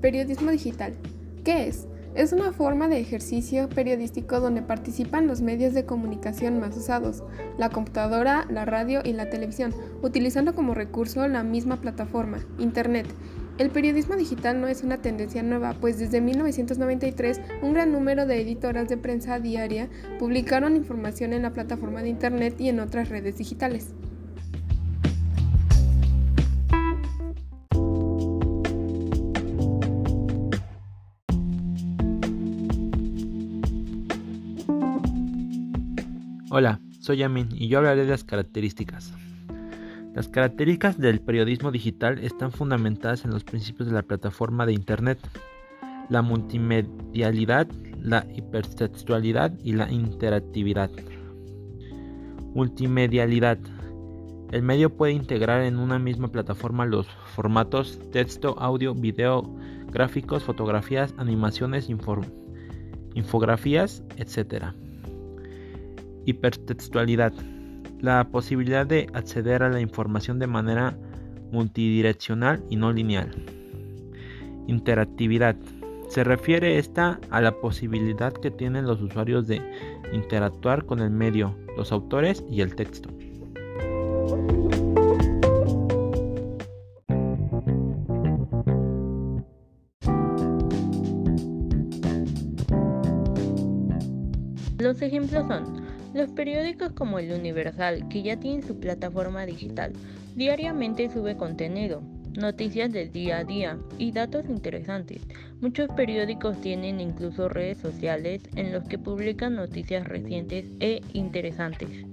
Periodismo digital. ¿Qué es? Es una forma de ejercicio periodístico donde participan los medios de comunicación más usados, la computadora, la radio y la televisión, utilizando como recurso la misma plataforma, Internet. El periodismo digital no es una tendencia nueva, pues desde 1993 un gran número de editoras de prensa diaria publicaron información en la plataforma de Internet y en otras redes digitales. Hola, soy Yamin y yo hablaré de las características. Las características del periodismo digital están fundamentadas en los principios de la plataforma de Internet, la multimedialidad, la hipertextualidad y la interactividad. Multimedialidad. El medio puede integrar en una misma plataforma los formatos texto, audio, video, gráficos, fotografías, animaciones, infografías, etc. Hipertextualidad. La posibilidad de acceder a la información de manera multidireccional y no lineal. Interactividad. Se refiere esta a la posibilidad que tienen los usuarios de interactuar con el medio, los autores y el texto. Los ejemplos son los periódicos como el Universal, que ya tienen su plataforma digital, diariamente sube contenido, noticias del día a día y datos interesantes. Muchos periódicos tienen incluso redes sociales en los que publican noticias recientes e interesantes.